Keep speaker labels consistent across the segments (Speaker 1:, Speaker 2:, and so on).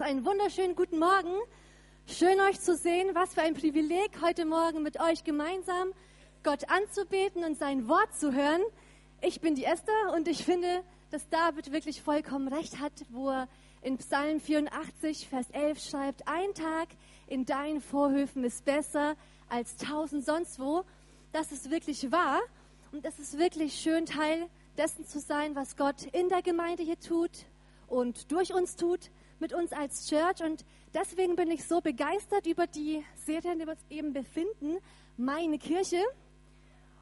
Speaker 1: Einen wunderschönen guten Morgen. Schön euch zu sehen. Was für ein Privileg, heute Morgen mit euch gemeinsam Gott anzubeten und sein Wort zu hören. Ich bin die Esther und ich finde, dass David wirklich vollkommen recht hat, wo er in Psalm 84, Vers 11 schreibt, ein Tag in deinen Vorhöfen ist besser als tausend sonst wo. Das ist wirklich wahr und es ist wirklich schön, Teil dessen zu sein, was Gott in der Gemeinde hier tut und durch uns tut mit uns als Church und deswegen bin ich so begeistert über die Serie, in der wir uns eben befinden, Meine Kirche.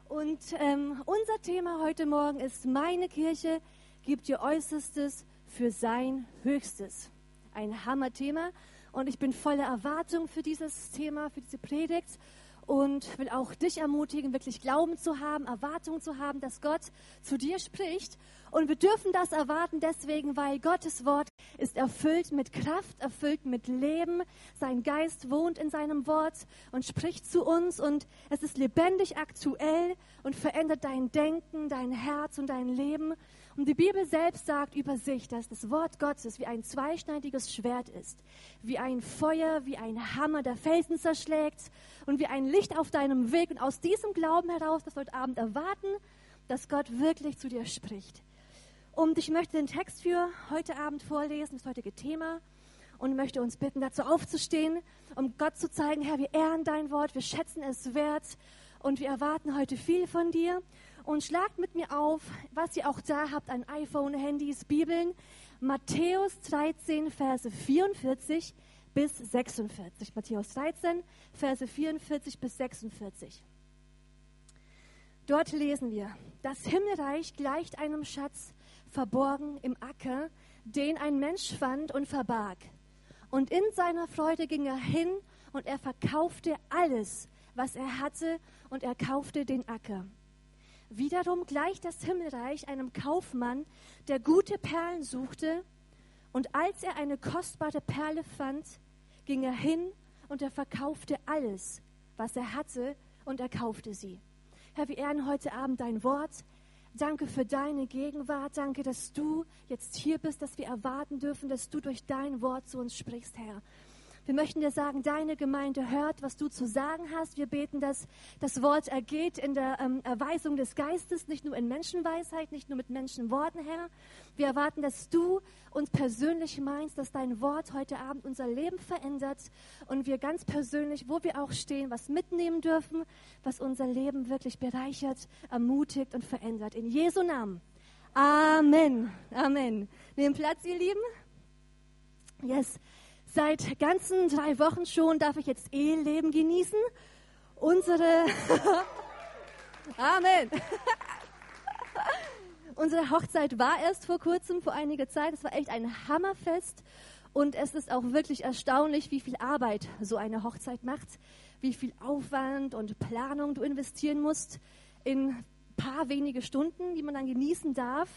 Speaker 1: Und ähm, unser Thema heute Morgen ist Meine Kirche gibt ihr Äußerstes für sein Höchstes. Ein Hammerthema und ich bin voller Erwartung für dieses Thema, für diese Predigt und will auch dich ermutigen, wirklich Glauben zu haben, Erwartung zu haben, dass Gott zu dir spricht. Und wir dürfen das erwarten deswegen, weil Gottes Wort ist erfüllt mit Kraft, erfüllt mit Leben. Sein Geist wohnt in seinem Wort und spricht zu uns und es ist lebendig aktuell und verändert dein Denken, dein Herz und dein Leben. Und die Bibel selbst sagt über sich, dass das Wort Gottes wie ein zweischneidiges Schwert ist, wie ein Feuer, wie ein Hammer, der Felsen zerschlägt und wie ein Licht auf deinem Weg. Und aus diesem Glauben heraus, dass wir heute Abend erwarten, dass Gott wirklich zu dir spricht. Und ich möchte den Text für heute Abend vorlesen, das heutige Thema, und möchte uns bitten, dazu aufzustehen, um Gott zu zeigen, Herr, wir ehren dein Wort, wir schätzen es wert und wir erwarten heute viel von dir und schlagt mit mir auf, was ihr auch da habt an iPhone, Handys, Bibeln. Matthäus 13, Verse 44 bis 46. Matthäus 13, Verse 44 bis 46. Dort lesen wir, das Himmelreich gleicht einem Schatz verborgen im Acker, den ein Mensch fand und verbarg. Und in seiner Freude ging er hin und er verkaufte alles, was er hatte, und er kaufte den Acker. Wiederum gleicht das Himmelreich einem Kaufmann, der gute Perlen suchte, und als er eine kostbare Perle fand, ging er hin und er verkaufte alles, was er hatte, und er kaufte sie. Herr, wir ehren heute Abend dein Wort. Danke für deine Gegenwart. Danke, dass du jetzt hier bist, dass wir erwarten dürfen, dass du durch dein Wort zu uns sprichst, Herr. Wir möchten dir sagen, deine Gemeinde hört, was du zu sagen hast. Wir beten, dass das Wort ergeht in der ähm, Erweisung des Geistes, nicht nur in Menschenweisheit, nicht nur mit Menschenworten, Herr. Wir erwarten, dass du uns persönlich meinst, dass dein Wort heute Abend unser Leben verändert und wir ganz persönlich, wo wir auch stehen, was mitnehmen dürfen, was unser Leben wirklich bereichert, ermutigt und verändert. In Jesu Namen. Amen. Amen. Nehmen Platz, ihr Lieben. Yes. Seit ganzen drei Wochen schon darf ich jetzt Eheleben genießen. Unsere Amen. Unsere Hochzeit war erst vor kurzem, vor einiger Zeit. Es war echt ein Hammerfest. Und es ist auch wirklich erstaunlich, wie viel Arbeit so eine Hochzeit macht, wie viel Aufwand und Planung du investieren musst in paar wenige Stunden, die man dann genießen darf.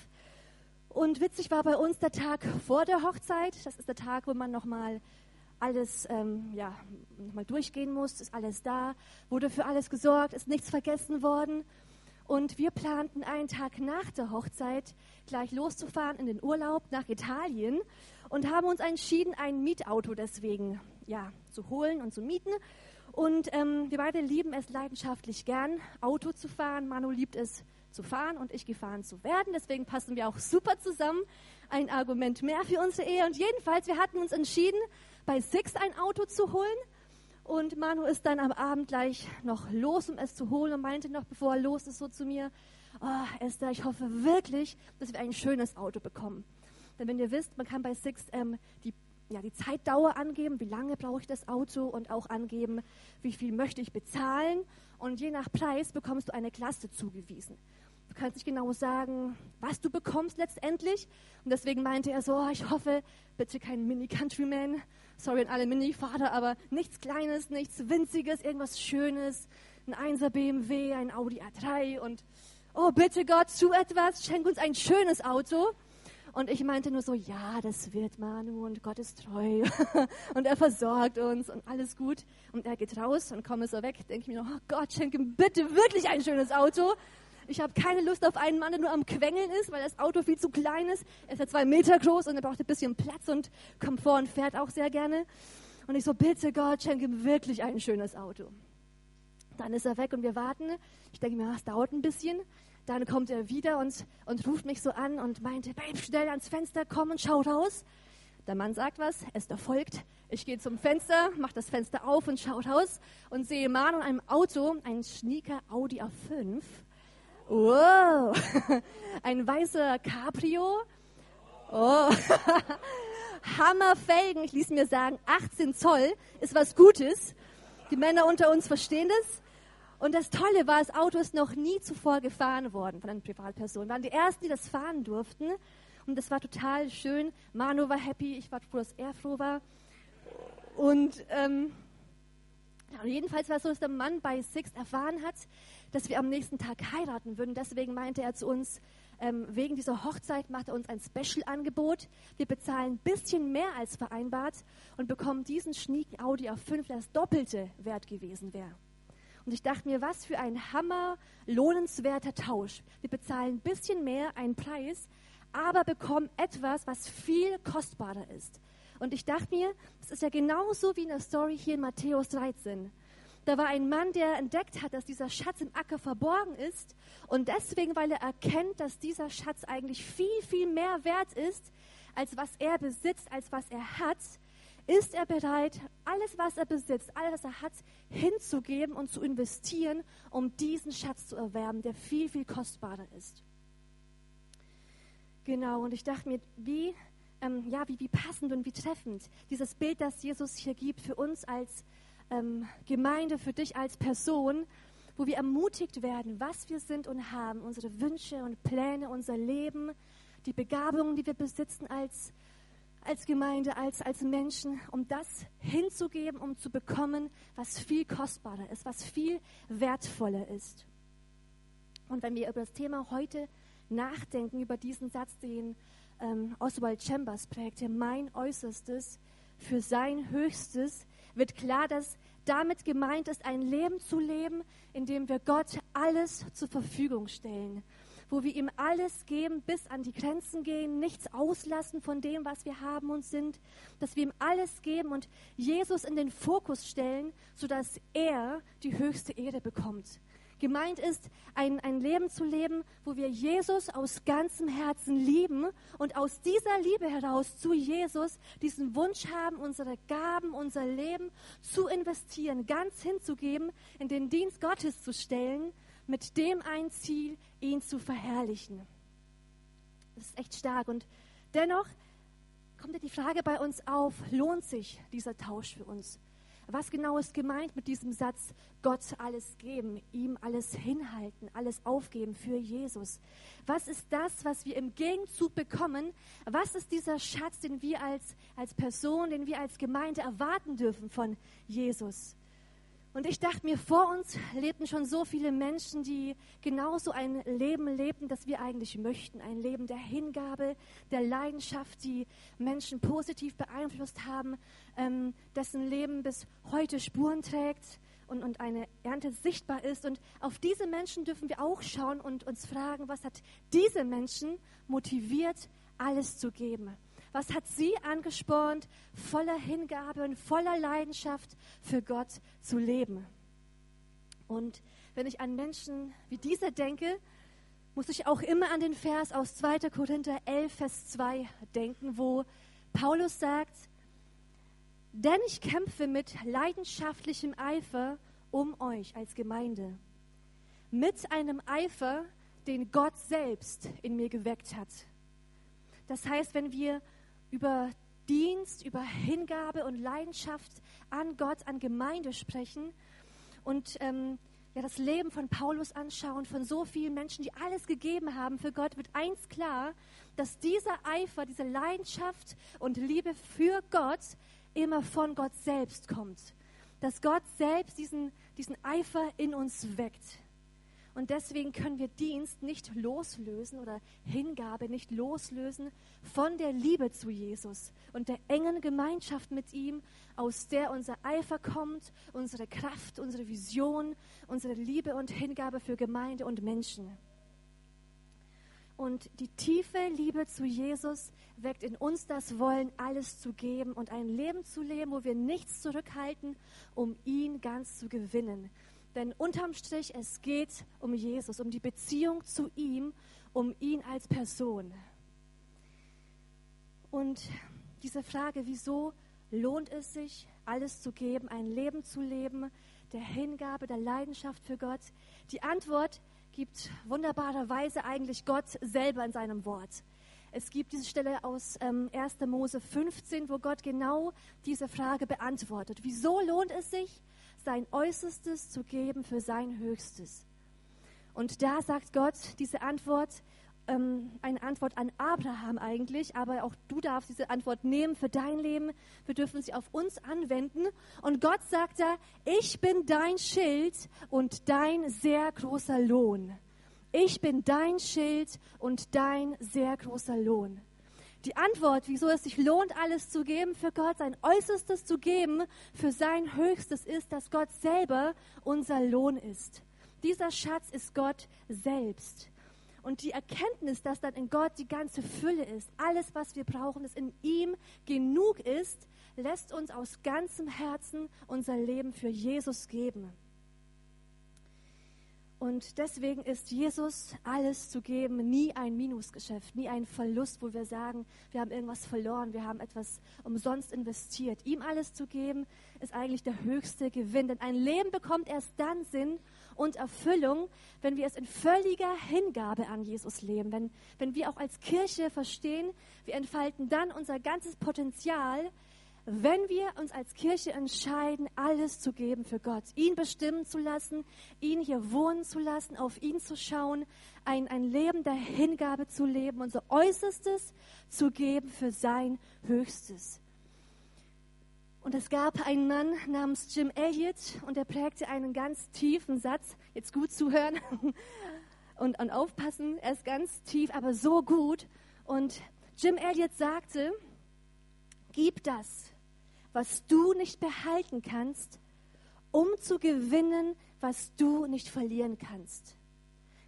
Speaker 1: Und witzig war bei uns der Tag vor der Hochzeit. Das ist der Tag, wo man nochmal alles ähm, ja, nochmal durchgehen muss. Ist alles da, wurde für alles gesorgt, ist nichts vergessen worden. Und wir planten einen Tag nach der Hochzeit gleich loszufahren in den Urlaub nach Italien und haben uns entschieden, ein Mietauto deswegen ja, zu holen und zu mieten. Und ähm, wir beide lieben es leidenschaftlich gern, Auto zu fahren. Manu liebt es zu fahren und ich gefahren zu werden. Deswegen passen wir auch super zusammen. Ein Argument mehr für unsere Ehe. Und jedenfalls, wir hatten uns entschieden, bei Six ein Auto zu holen. Und Manu ist dann am Abend gleich noch los, um es zu holen und meinte noch, bevor er los ist, so zu mir, oh, Esther, ich hoffe wirklich, dass wir ein schönes Auto bekommen. Denn wenn ihr wisst, man kann bei Six ähm, die, ja, die Zeitdauer angeben, wie lange brauche ich das Auto und auch angeben, wie viel möchte ich bezahlen. Und je nach Preis bekommst du eine Klasse zugewiesen. Du kannst nicht genau sagen, was du bekommst letztendlich. Und deswegen meinte er so, oh, ich hoffe, bitte kein Mini-Countryman. Sorry an alle Mini-Fahrer, aber nichts Kleines, nichts Winziges, irgendwas Schönes. Ein 1er BMW, ein Audi A3 und oh, bitte Gott, zu etwas, schenk uns ein schönes Auto. Und ich meinte nur so, ja, das wird Manu und Gott ist treu und er versorgt uns und alles gut. Und er geht raus und komme so weg, denke ich mir noch, oh Gott, schenke ihm bitte wirklich ein schönes Auto. Ich habe keine Lust auf einen Mann, der nur am Quengeln ist, weil das Auto viel zu klein ist. Er ist ja zwei Meter groß und er braucht ein bisschen Platz und Komfort und fährt auch sehr gerne. Und ich so, bitte Gott, schenke ihm wirklich ein schönes Auto. Dann ist er weg und wir warten. Ich denke mir, es dauert ein bisschen. Dann kommt er wieder und, und ruft mich so an und meinte, Babe, schnell ans Fenster, komm und schau raus. Der Mann sagt was, Esther folgt. Ich gehe zum Fenster, mache das Fenster auf und schaue raus und sehe Manu in einem Auto, ein schnieker Audi A5. Wow, ein weißer Cabrio. Oh, Hammerfelgen, ich ließ mir sagen, 18 Zoll ist was Gutes. Die Männer unter uns verstehen das. Und das Tolle war, das Auto ist noch nie zuvor gefahren worden von einer Privatperson. Wir waren die Ersten, die das fahren durften. Und das war total schön. Manu war happy, ich war froh, dass er froh war. Und ähm, ja, jedenfalls war es so, dass der Mann bei Six erfahren hat, dass wir am nächsten Tag heiraten würden. Deswegen meinte er zu uns, ähm, wegen dieser Hochzeit macht er uns ein Special-Angebot. Wir bezahlen ein bisschen mehr als vereinbart und bekommen diesen schnieken Audi A5, der das Doppelte wert gewesen wäre. Und ich dachte mir, was für ein hammer lohnenswerter Tausch. Wir bezahlen ein bisschen mehr, einen Preis, aber bekommen etwas, was viel kostbarer ist. Und ich dachte mir, das ist ja genauso wie in der Story hier in Matthäus 13. Da war ein Mann, der entdeckt hat, dass dieser Schatz im Acker verborgen ist. Und deswegen, weil er erkennt, dass dieser Schatz eigentlich viel, viel mehr wert ist, als was er besitzt, als was er hat, ist er bereit, alles, was er besitzt, alles, was er hat, hinzugeben und zu investieren, um diesen Schatz zu erwerben, der viel, viel kostbarer ist. Genau, und ich dachte mir, wie, ähm, ja, wie, wie passend und wie treffend dieses Bild, das Jesus hier gibt für uns als ähm, Gemeinde, für dich als Person, wo wir ermutigt werden, was wir sind und haben, unsere Wünsche und Pläne, unser Leben, die Begabungen, die wir besitzen als, als Gemeinde, als, als Menschen, um das hinzugeben, um zu bekommen, was viel kostbarer ist, was viel wertvoller ist. Und wenn wir über das Thema heute nachdenken über diesen Satz, den ähm, Oswald Chambers prägte, mein Äußerstes für sein Höchstes, wird klar, dass damit gemeint ist, ein Leben zu leben, in dem wir Gott alles zur Verfügung stellen, wo wir ihm alles geben, bis an die Grenzen gehen, nichts auslassen von dem, was wir haben und sind, dass wir ihm alles geben und Jesus in den Fokus stellen, sodass er die höchste Ehre bekommt. Gemeint ist, ein, ein Leben zu leben, wo wir Jesus aus ganzem Herzen lieben und aus dieser Liebe heraus zu Jesus diesen Wunsch haben, unsere Gaben, unser Leben zu investieren, ganz hinzugeben, in den Dienst Gottes zu stellen, mit dem ein Ziel, ihn zu verherrlichen. Das ist echt stark. Und dennoch kommt ja die Frage bei uns auf, lohnt sich dieser Tausch für uns? Was genau ist gemeint mit diesem Satz, Gott alles geben, ihm alles hinhalten, alles aufgeben für Jesus? Was ist das, was wir im Gegenzug bekommen? Was ist dieser Schatz, den wir als, als Person, den wir als Gemeinde erwarten dürfen von Jesus? Und ich dachte mir, vor uns lebten schon so viele Menschen, die genauso ein Leben lebten, das wir eigentlich möchten. Ein Leben der Hingabe, der Leidenschaft, die Menschen positiv beeinflusst haben, ähm, dessen Leben bis heute Spuren trägt und, und eine Ernte sichtbar ist. Und auf diese Menschen dürfen wir auch schauen und uns fragen, was hat diese Menschen motiviert, alles zu geben? Was hat sie angespornt, voller Hingabe und voller Leidenschaft für Gott zu leben? Und wenn ich an Menschen wie diese denke, muss ich auch immer an den Vers aus 2. Korinther 11, Vers 2 denken, wo Paulus sagt, denn ich kämpfe mit leidenschaftlichem Eifer um euch als Gemeinde, mit einem Eifer, den Gott selbst in mir geweckt hat. Das heißt, wenn wir über Dienst, über Hingabe und Leidenschaft an Gott, an Gemeinde sprechen und ähm, ja, das Leben von Paulus anschauen, von so vielen Menschen, die alles gegeben haben für Gott, wird eins klar, dass dieser Eifer, diese Leidenschaft und Liebe für Gott immer von Gott selbst kommt. Dass Gott selbst diesen, diesen Eifer in uns weckt. Und deswegen können wir Dienst nicht loslösen oder Hingabe nicht loslösen von der Liebe zu Jesus und der engen Gemeinschaft mit ihm, aus der unser Eifer kommt, unsere Kraft, unsere Vision, unsere Liebe und Hingabe für Gemeinde und Menschen. Und die tiefe Liebe zu Jesus weckt in uns das Wollen, alles zu geben und ein Leben zu leben, wo wir nichts zurückhalten, um ihn ganz zu gewinnen. Denn unterm Strich, es geht um Jesus, um die Beziehung zu ihm, um ihn als Person. Und diese Frage, wieso lohnt es sich, alles zu geben, ein Leben zu leben, der Hingabe, der Leidenschaft für Gott? Die Antwort gibt wunderbarerweise eigentlich Gott selber in seinem Wort. Es gibt diese Stelle aus ähm, 1. Mose 15, wo Gott genau diese Frage beantwortet. Wieso lohnt es sich, sein Äußerstes zu geben für sein Höchstes? Und da sagt Gott diese Antwort, ähm, eine Antwort an Abraham eigentlich, aber auch du darfst diese Antwort nehmen für dein Leben. Wir dürfen sie auf uns anwenden. Und Gott sagt da, ich bin dein Schild und dein sehr großer Lohn. Ich bin dein Schild und dein sehr großer Lohn. Die Antwort, wieso es sich lohnt, alles zu geben für Gott, sein Äußerstes zu geben für sein Höchstes, ist, dass Gott selber unser Lohn ist. Dieser Schatz ist Gott selbst. Und die Erkenntnis, dass dann in Gott die ganze Fülle ist, alles, was wir brauchen, es in ihm genug ist, lässt uns aus ganzem Herzen unser Leben für Jesus geben. Und deswegen ist Jesus alles zu geben nie ein Minusgeschäft, nie ein Verlust, wo wir sagen, wir haben irgendwas verloren, wir haben etwas umsonst investiert. Ihm alles zu geben ist eigentlich der höchste Gewinn, denn ein Leben bekommt erst dann Sinn und Erfüllung, wenn wir es in völliger Hingabe an Jesus leben, wenn, wenn wir auch als Kirche verstehen, wir entfalten dann unser ganzes Potenzial, wenn wir uns als Kirche entscheiden, alles zu geben für Gott, ihn bestimmen zu lassen, ihn hier wohnen zu lassen, auf ihn zu schauen, ein, ein Leben der Hingabe zu leben, unser Äußerstes zu geben für sein Höchstes. Und es gab einen Mann namens Jim Elliot und er prägte einen ganz tiefen Satz. Jetzt gut zuhören und, und aufpassen. Er ist ganz tief, aber so gut. Und Jim Elliot sagte, gib das, was du nicht behalten kannst, um zu gewinnen, was du nicht verlieren kannst.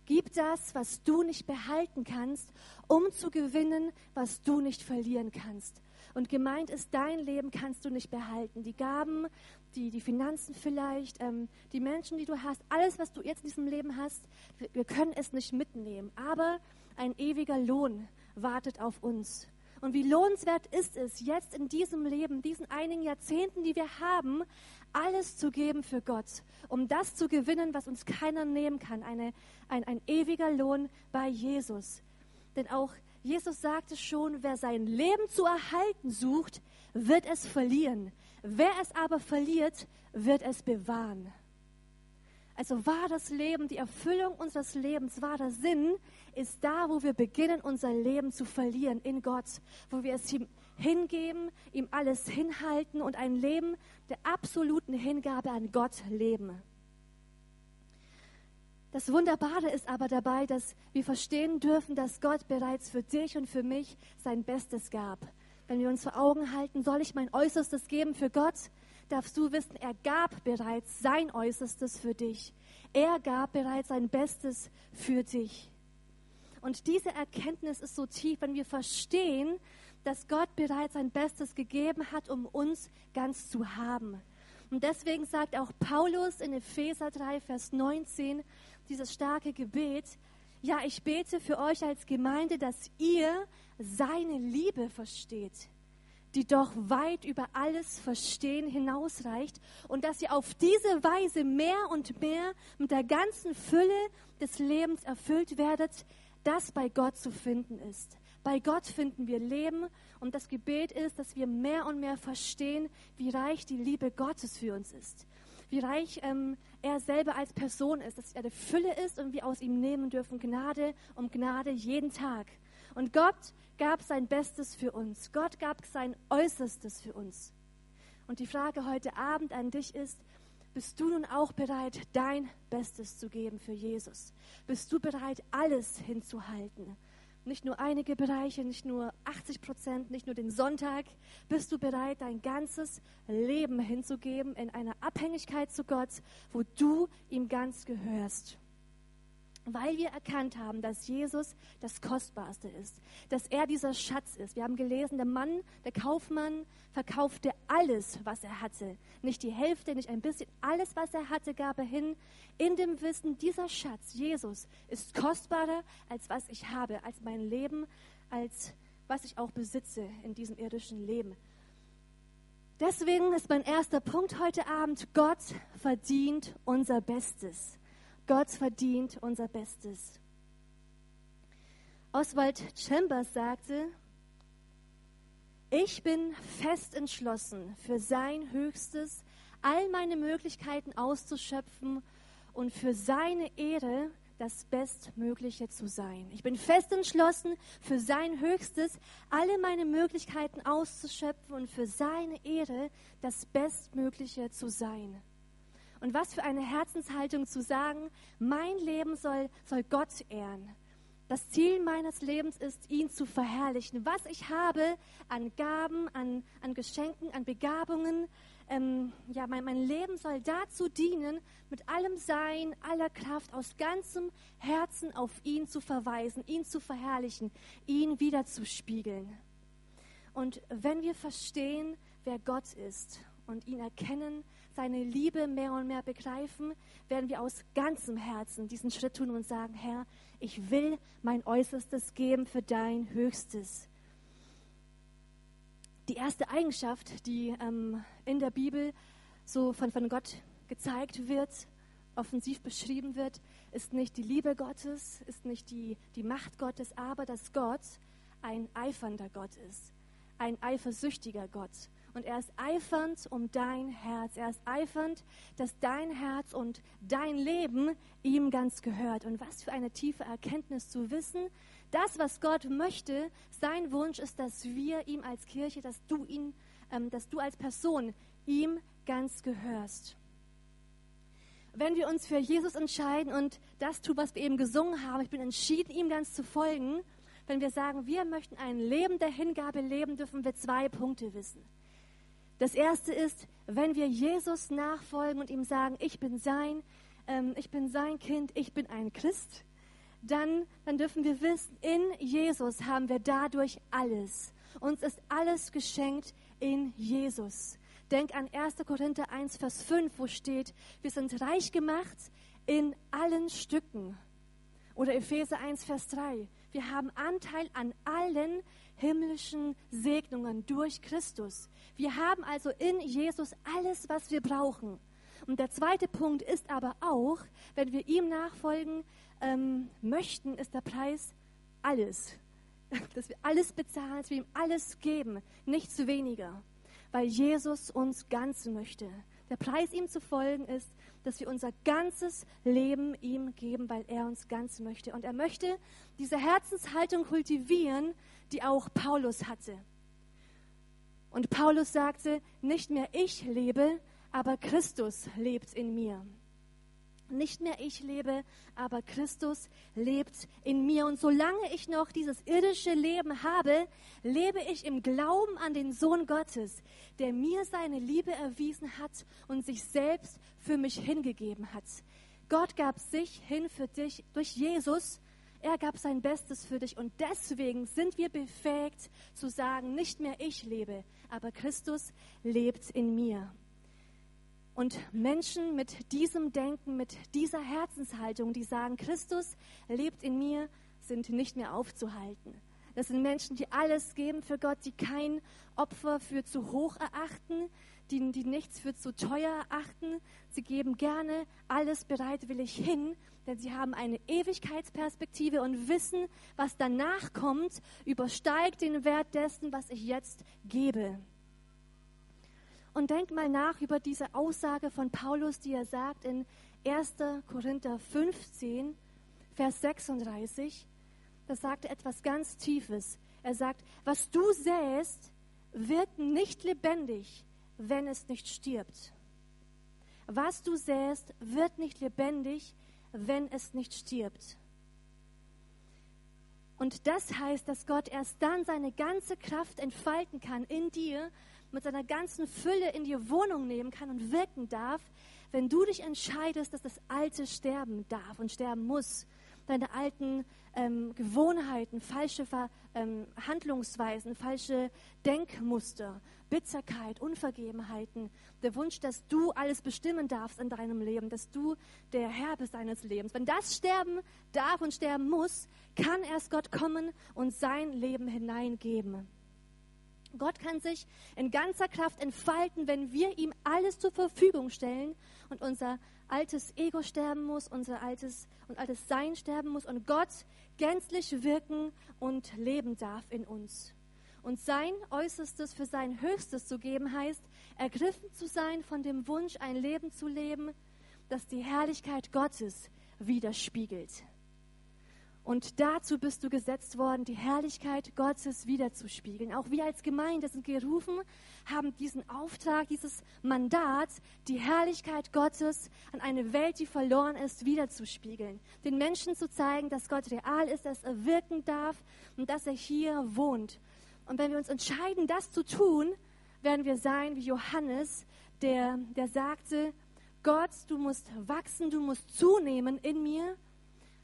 Speaker 1: Gib das, was du nicht behalten kannst, um zu gewinnen, was du nicht verlieren kannst. Und gemeint ist, dein Leben kannst du nicht behalten. Die Gaben, die, die Finanzen vielleicht, ähm, die Menschen, die du hast, alles, was du jetzt in diesem Leben hast, wir, wir können es nicht mitnehmen. Aber ein ewiger Lohn wartet auf uns. Und wie lohnenswert ist es, jetzt in diesem Leben, diesen einigen Jahrzehnten, die wir haben, alles zu geben für Gott, um das zu gewinnen, was uns keiner nehmen kann, eine, ein, ein ewiger Lohn bei Jesus. Denn auch Jesus sagte schon, wer sein Leben zu erhalten sucht, wird es verlieren. Wer es aber verliert, wird es bewahren. Also wahres Leben, die Erfüllung unseres Lebens, wahrer Sinn ist da, wo wir beginnen, unser Leben zu verlieren in Gott, wo wir es ihm hingeben, ihm alles hinhalten und ein Leben der absoluten Hingabe an Gott leben. Das Wunderbare ist aber dabei, dass wir verstehen dürfen, dass Gott bereits für dich und für mich sein Bestes gab. Wenn wir uns vor Augen halten, soll ich mein Äußerstes geben für Gott, darfst du wissen, er gab bereits sein Äußerstes für dich. Er gab bereits sein Bestes für dich. Und diese Erkenntnis ist so tief, wenn wir verstehen, dass Gott bereits sein Bestes gegeben hat, um uns ganz zu haben. Und deswegen sagt auch Paulus in Epheser 3, Vers 19, dieses starke Gebet, ja, ich bete für euch als Gemeinde, dass ihr seine Liebe versteht die doch weit über alles Verstehen hinausreicht und dass ihr auf diese Weise mehr und mehr mit der ganzen Fülle des Lebens erfüllt werdet, das bei Gott zu finden ist. Bei Gott finden wir Leben und das Gebet ist, dass wir mehr und mehr verstehen, wie reich die Liebe Gottes für uns ist. Wie reich ähm, er selber als Person ist, dass er die Fülle ist und wir aus ihm nehmen dürfen Gnade um Gnade jeden Tag. Und Gott gab sein Bestes für uns. Gott gab sein Äußerstes für uns. Und die Frage heute Abend an dich ist, bist du nun auch bereit, dein Bestes zu geben für Jesus? Bist du bereit, alles hinzuhalten? Nicht nur einige Bereiche, nicht nur 80 Prozent, nicht nur den Sonntag. Bist du bereit, dein ganzes Leben hinzugeben in einer Abhängigkeit zu Gott, wo du ihm ganz gehörst? Weil wir erkannt haben, dass Jesus das Kostbarste ist, dass er dieser Schatz ist. Wir haben gelesen, der Mann, der Kaufmann verkaufte alles, was er hatte. Nicht die Hälfte, nicht ein bisschen, alles, was er hatte, gab er hin, in dem Wissen, dieser Schatz, Jesus, ist kostbarer, als was ich habe, als mein Leben, als was ich auch besitze in diesem irdischen Leben. Deswegen ist mein erster Punkt heute Abend, Gott verdient unser Bestes. Gott verdient unser Bestes. Oswald Chambers sagte, ich bin fest entschlossen, für sein Höchstes all meine Möglichkeiten auszuschöpfen und für seine Ehre das Bestmögliche zu sein. Ich bin fest entschlossen, für sein Höchstes alle meine Möglichkeiten auszuschöpfen und für seine Ehre das Bestmögliche zu sein. Und was für eine Herzenshaltung zu sagen, mein Leben soll, soll Gott ehren. Das Ziel meines Lebens ist, ihn zu verherrlichen. Was ich habe an Gaben, an, an Geschenken, an Begabungen, ähm, ja, mein, mein Leben soll dazu dienen, mit allem Sein, aller Kraft, aus ganzem Herzen auf ihn zu verweisen, ihn zu verherrlichen, ihn wiederzuspiegeln. Und wenn wir verstehen, wer Gott ist und ihn erkennen, seine Liebe mehr und mehr begreifen, werden wir aus ganzem Herzen diesen Schritt tun und sagen, Herr, ich will mein Äußerstes geben für dein Höchstes. Die erste Eigenschaft, die ähm, in der Bibel so von, von Gott gezeigt wird, offensiv beschrieben wird, ist nicht die Liebe Gottes, ist nicht die, die Macht Gottes, aber dass Gott ein eifernder Gott ist, ein eifersüchtiger Gott und er ist eifernd um dein Herz. Er ist eifernd, dass dein Herz und dein Leben ihm ganz gehört. Und was für eine tiefe Erkenntnis zu wissen, das, was Gott möchte, sein Wunsch ist, dass wir ihm als Kirche, dass du ihn, ähm, dass du als Person ihm ganz gehörst. Wenn wir uns für Jesus entscheiden und das tun, was wir eben gesungen haben, ich bin entschieden, ihm ganz zu folgen, wenn wir sagen, wir möchten ein Leben der Hingabe leben, dürfen wir zwei Punkte wissen. Das erste ist, wenn wir Jesus nachfolgen und ihm sagen, ich bin sein, ähm, ich bin sein Kind, ich bin ein Christ, dann, dann dürfen wir wissen, in Jesus haben wir dadurch alles. Uns ist alles geschenkt in Jesus. Denk an 1. Korinther 1, Vers 5, wo steht, wir sind reich gemacht in allen Stücken. Oder Epheser 1, Vers 3, wir haben Anteil an allen himmlischen Segnungen durch Christus. Wir haben also in Jesus alles, was wir brauchen. Und der zweite Punkt ist aber auch, wenn wir ihm nachfolgen ähm, möchten, ist der Preis alles. Dass wir alles bezahlen, dass wir ihm alles geben, nichts weniger. Weil Jesus uns ganz möchte. Der Preis ihm zu folgen ist, dass wir unser ganzes Leben ihm geben, weil er uns ganz möchte. Und er möchte diese Herzenshaltung kultivieren, die auch Paulus hatte. Und Paulus sagte, nicht mehr ich lebe, aber Christus lebt in mir. Nicht mehr ich lebe, aber Christus lebt in mir. Und solange ich noch dieses irdische Leben habe, lebe ich im Glauben an den Sohn Gottes, der mir seine Liebe erwiesen hat und sich selbst für mich hingegeben hat. Gott gab sich hin für dich durch Jesus. Er gab sein Bestes für dich und deswegen sind wir befähigt zu sagen, nicht mehr ich lebe, aber Christus lebt in mir. Und Menschen mit diesem Denken, mit dieser Herzenshaltung, die sagen, Christus lebt in mir, sind nicht mehr aufzuhalten. Das sind Menschen, die alles geben für Gott, die kein Opfer für zu hoch erachten, die, die nichts für zu teuer erachten. Sie geben gerne alles bereitwillig hin, denn sie haben eine Ewigkeitsperspektive und wissen, was danach kommt, übersteigt den Wert dessen, was ich jetzt gebe. Und denk mal nach über diese Aussage von Paulus, die er sagt in 1. Korinther 15, Vers 36. Da sagt er etwas ganz Tiefes. Er sagt, was du säst, wird nicht lebendig, wenn es nicht stirbt. Was du säst, wird nicht lebendig, wenn es nicht stirbt. Und das heißt, dass Gott erst dann seine ganze Kraft entfalten kann in dir, mit seiner ganzen Fülle in dir Wohnung nehmen kann und wirken darf, wenn du dich entscheidest, dass das Alte sterben darf und sterben muss, deine alten ähm, Gewohnheiten, falsche Ver ähm, Handlungsweisen, falsche Denkmuster, Bitterkeit, Unvergebenheiten, der Wunsch, dass du alles bestimmen darfst in deinem Leben, dass du der Herr bist deines Lebens. Wenn das sterben darf und sterben muss, kann erst Gott kommen und sein Leben hineingeben. Gott kann sich in ganzer Kraft entfalten, wenn wir ihm alles zur Verfügung stellen und unser altes Ego sterben muss, unser altes und altes Sein sterben muss und Gott gänzlich wirken und leben darf in uns. Und sein Äußerstes für sein Höchstes zu geben heißt, ergriffen zu sein von dem Wunsch, ein Leben zu leben, das die Herrlichkeit Gottes widerspiegelt. Und dazu bist du gesetzt worden, die Herrlichkeit Gottes wiederzuspiegeln. Auch wir als Gemeinde sind gerufen, haben diesen Auftrag, dieses Mandat, die Herrlichkeit Gottes an eine Welt, die verloren ist, wiederzuspiegeln. Den Menschen zu zeigen, dass Gott real ist, dass er wirken darf und dass er hier wohnt. Und wenn wir uns entscheiden, das zu tun, werden wir sein wie Johannes, der, der sagte, Gott, du musst wachsen, du musst zunehmen in mir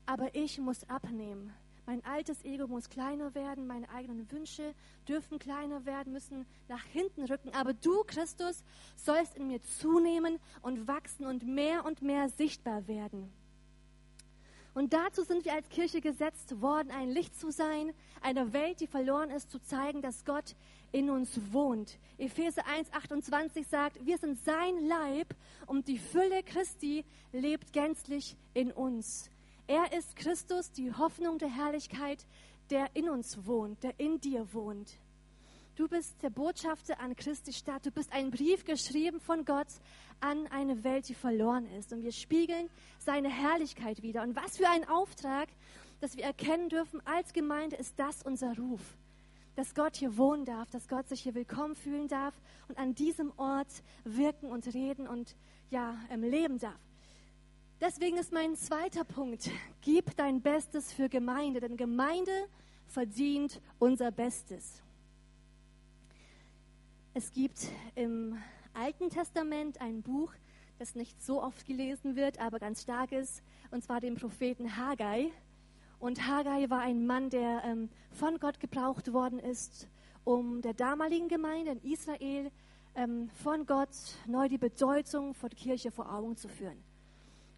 Speaker 1: aber ich muss abnehmen. Mein altes Ego muss kleiner werden, meine eigenen Wünsche dürfen kleiner werden, müssen nach hinten rücken. Aber du, Christus, sollst in mir zunehmen und wachsen und mehr und mehr sichtbar werden. Und dazu sind wir als Kirche gesetzt worden, ein Licht zu sein, einer Welt, die verloren ist, zu zeigen, dass Gott in uns wohnt. Epheser 1,28 sagt, wir sind sein Leib und die Fülle Christi lebt gänzlich in uns. Er ist Christus, die Hoffnung der Herrlichkeit, der in uns wohnt, der in dir wohnt. Du bist der Botschafter an Christi Stadt. Du bist ein Brief geschrieben von Gott an eine Welt, die verloren ist. Und wir spiegeln seine Herrlichkeit wieder. Und was für ein Auftrag, dass wir erkennen dürfen, als Gemeinde ist das unser Ruf. Dass Gott hier wohnen darf, dass Gott sich hier willkommen fühlen darf und an diesem Ort wirken und reden und ja, leben darf. Deswegen ist mein zweiter Punkt, gib dein Bestes für Gemeinde, denn Gemeinde verdient unser Bestes. Es gibt im Alten Testament ein Buch, das nicht so oft gelesen wird, aber ganz stark ist, und zwar den Propheten Haggai. Und Haggai war ein Mann, der ähm, von Gott gebraucht worden ist, um der damaligen Gemeinde in Israel ähm, von Gott neu die Bedeutung von Kirche vor Augen zu führen.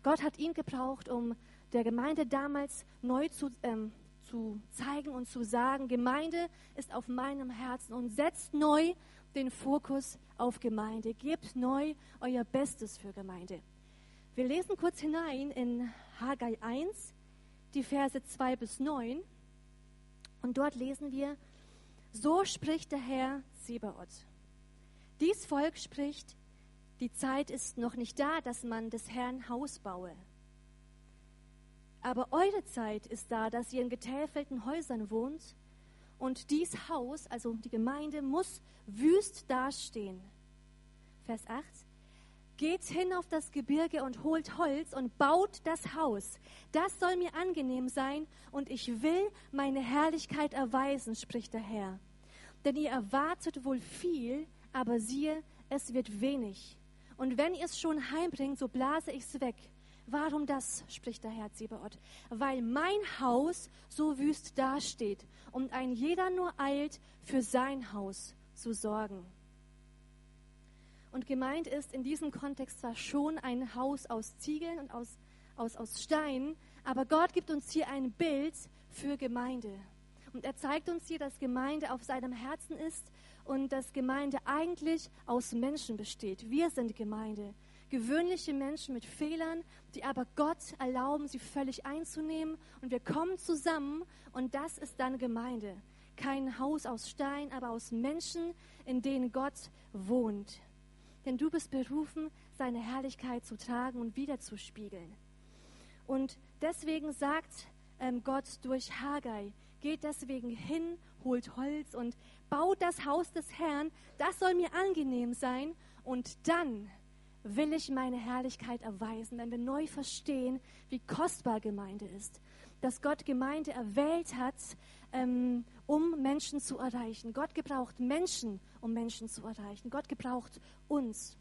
Speaker 1: Gott hat ihn gebraucht, um der Gemeinde damals neu zu, ähm, zu zeigen und zu sagen, Gemeinde ist auf meinem Herzen und setzt neu den Fokus auf Gemeinde. Gebt neu euer Bestes für Gemeinde. Wir lesen kurz hinein in Haggai 1, die Verse 2 bis 9. Und dort lesen wir, so spricht der Herr Sebaoth. Dies Volk spricht, die Zeit ist noch nicht da, dass man des Herrn Haus baue. Aber eure Zeit ist da, dass ihr in getäfelten Häusern wohnt. Und dies Haus, also die Gemeinde, muss wüst dastehen. Vers 8. Geht hin auf das Gebirge und holt Holz und baut das Haus. Das soll mir angenehm sein und ich will meine Herrlichkeit erweisen, spricht der Herr. Denn ihr erwartet wohl viel, aber siehe, es wird wenig. Und wenn ihr es schon heimbringt, so blase ich es weg. Warum das, spricht der Herr Zebaoth? Weil mein Haus so wüst dasteht und ein jeder nur eilt, für sein Haus zu sorgen. Und gemeint ist in diesem Kontext zwar schon ein Haus aus Ziegeln und aus, aus, aus Stein, aber Gott gibt uns hier ein Bild für Gemeinde. Und er zeigt uns hier, dass Gemeinde auf seinem Herzen ist und dass Gemeinde eigentlich aus Menschen besteht. Wir sind Gemeinde. Gewöhnliche Menschen mit Fehlern, die aber Gott erlauben, sie völlig einzunehmen. Und wir kommen zusammen und das ist dann Gemeinde. Kein Haus aus Stein, aber aus Menschen, in denen Gott wohnt. Denn du bist berufen, seine Herrlichkeit zu tragen und wiederzuspiegeln. Und deswegen sagt ähm, Gott durch Haggai, geht deswegen hin, holt Holz und baut das Haus des Herrn, das soll mir angenehm sein und dann will ich meine Herrlichkeit erweisen, wenn wir neu verstehen, wie kostbar Gemeinde ist, dass Gott Gemeinde erwählt hat, ähm, um Menschen zu erreichen. Gott gebraucht Menschen, um Menschen zu erreichen. Gott gebraucht uns.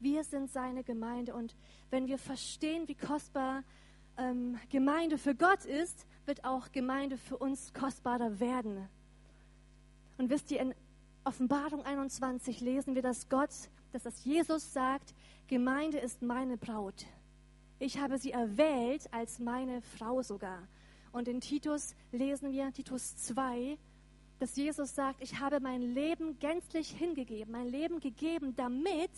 Speaker 1: Wir sind seine Gemeinde und wenn wir verstehen, wie kostbar ähm, Gemeinde für Gott ist, wird auch Gemeinde für uns kostbarer werden. Und wisst ihr, in Offenbarung 21 lesen wir, dass Gott, dass das Jesus sagt, Gemeinde ist meine Braut. Ich habe sie erwählt als meine Frau sogar. Und in Titus lesen wir, Titus 2, dass Jesus sagt, ich habe mein Leben gänzlich hingegeben, mein Leben gegeben, damit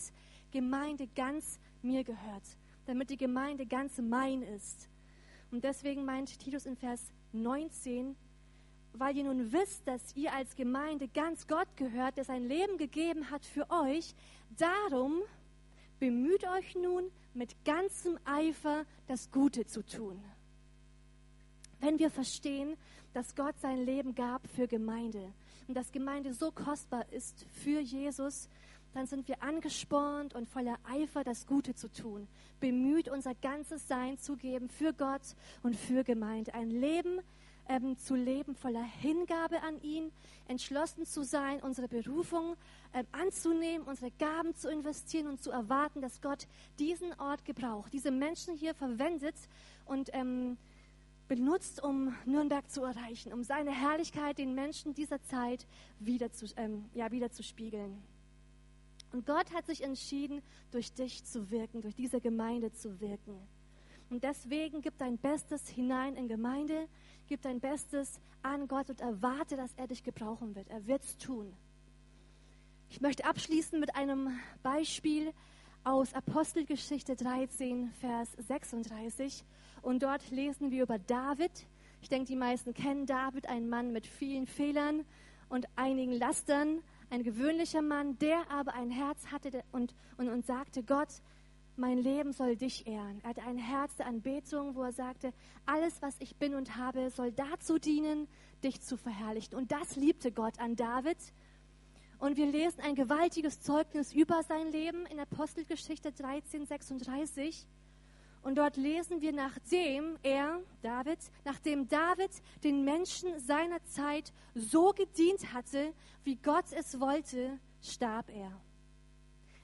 Speaker 1: Gemeinde ganz mir gehört, damit die Gemeinde ganz mein ist. Und deswegen meint Titus in Vers 19, weil ihr nun wisst, dass ihr als Gemeinde ganz Gott gehört, der sein Leben gegeben hat für euch, darum bemüht euch nun mit ganzem Eifer das Gute zu tun. Wenn wir verstehen, dass Gott sein Leben gab für Gemeinde und dass Gemeinde so kostbar ist für Jesus, dann sind wir angespornt und voller Eifer, das Gute zu tun. Bemüht, unser ganzes Sein zu geben für Gott und für Gemeinde. Ein Leben ähm, zu leben voller Hingabe an ihn, entschlossen zu sein, unsere Berufung ähm, anzunehmen, unsere Gaben zu investieren und zu erwarten, dass Gott diesen Ort gebraucht, diese Menschen hier verwendet und ähm, benutzt, um Nürnberg zu erreichen, um seine Herrlichkeit den Menschen dieser Zeit wieder zu, ähm, ja, wieder zu spiegeln. Und Gott hat sich entschieden, durch dich zu wirken, durch diese Gemeinde zu wirken. Und deswegen gib dein Bestes hinein in Gemeinde, gib dein Bestes an Gott und erwarte, dass er dich gebrauchen wird. Er wird es tun. Ich möchte abschließen mit einem Beispiel aus Apostelgeschichte 13, Vers 36. Und dort lesen wir über David. Ich denke, die meisten kennen David, einen Mann mit vielen Fehlern und einigen Lastern ein gewöhnlicher Mann, der aber ein Herz hatte und, und, und sagte, Gott, mein Leben soll dich ehren. Er hatte ein Herz der Anbetung, wo er sagte, alles, was ich bin und habe, soll dazu dienen, dich zu verherrlichen. Und das liebte Gott an David. Und wir lesen ein gewaltiges Zeugnis über sein Leben in Apostelgeschichte 13, 36. Und dort lesen wir, nachdem er, David, nachdem David den Menschen seiner Zeit so gedient hatte, wie Gott es wollte, starb er.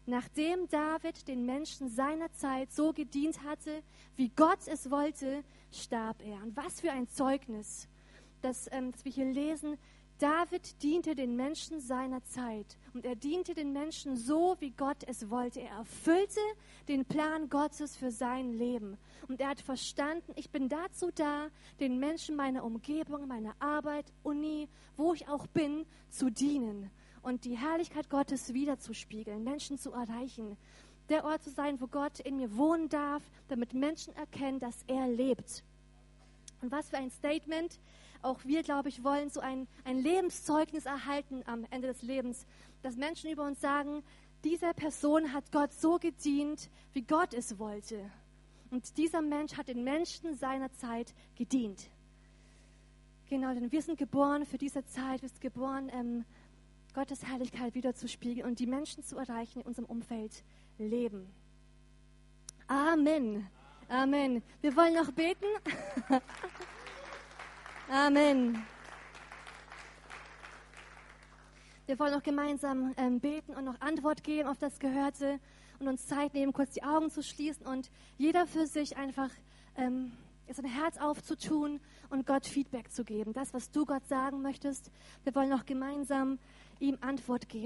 Speaker 1: Nachdem David den Menschen seiner Zeit so gedient hatte, wie Gott es wollte, starb er. Und was für ein Zeugnis, dass, ähm, dass wir hier lesen, David diente den Menschen seiner Zeit und er diente den Menschen so, wie Gott es wollte. Er erfüllte den Plan Gottes für sein Leben und er hat verstanden, ich bin dazu da, den Menschen meiner Umgebung, meiner Arbeit, Uni, wo ich auch bin, zu dienen und die Herrlichkeit Gottes wiederzuspiegeln, Menschen zu erreichen. Der Ort zu sein, wo Gott in mir wohnen darf, damit Menschen erkennen, dass er lebt. Und was für ein Statement auch wir, glaube ich, wollen so ein, ein Lebenszeugnis erhalten am Ende des Lebens, dass Menschen über uns sagen, dieser Person hat Gott so gedient, wie Gott es wollte. Und dieser Mensch hat den Menschen seiner Zeit gedient. Genau, denn wir sind geboren für diese Zeit, wir sind geboren, ähm, Gottes Herrlichkeit wieder zu spiegeln und die Menschen zu erreichen, in unserem Umfeld leben. Amen. Amen. Wir wollen noch beten. Amen. Wir wollen noch gemeinsam ähm, beten und noch Antwort geben auf das Gehörte und uns Zeit nehmen, kurz die Augen zu schließen und jeder für sich einfach ähm, sein Herz aufzutun und Gott Feedback zu geben. Das, was du Gott sagen möchtest, wir wollen noch gemeinsam ihm Antwort geben.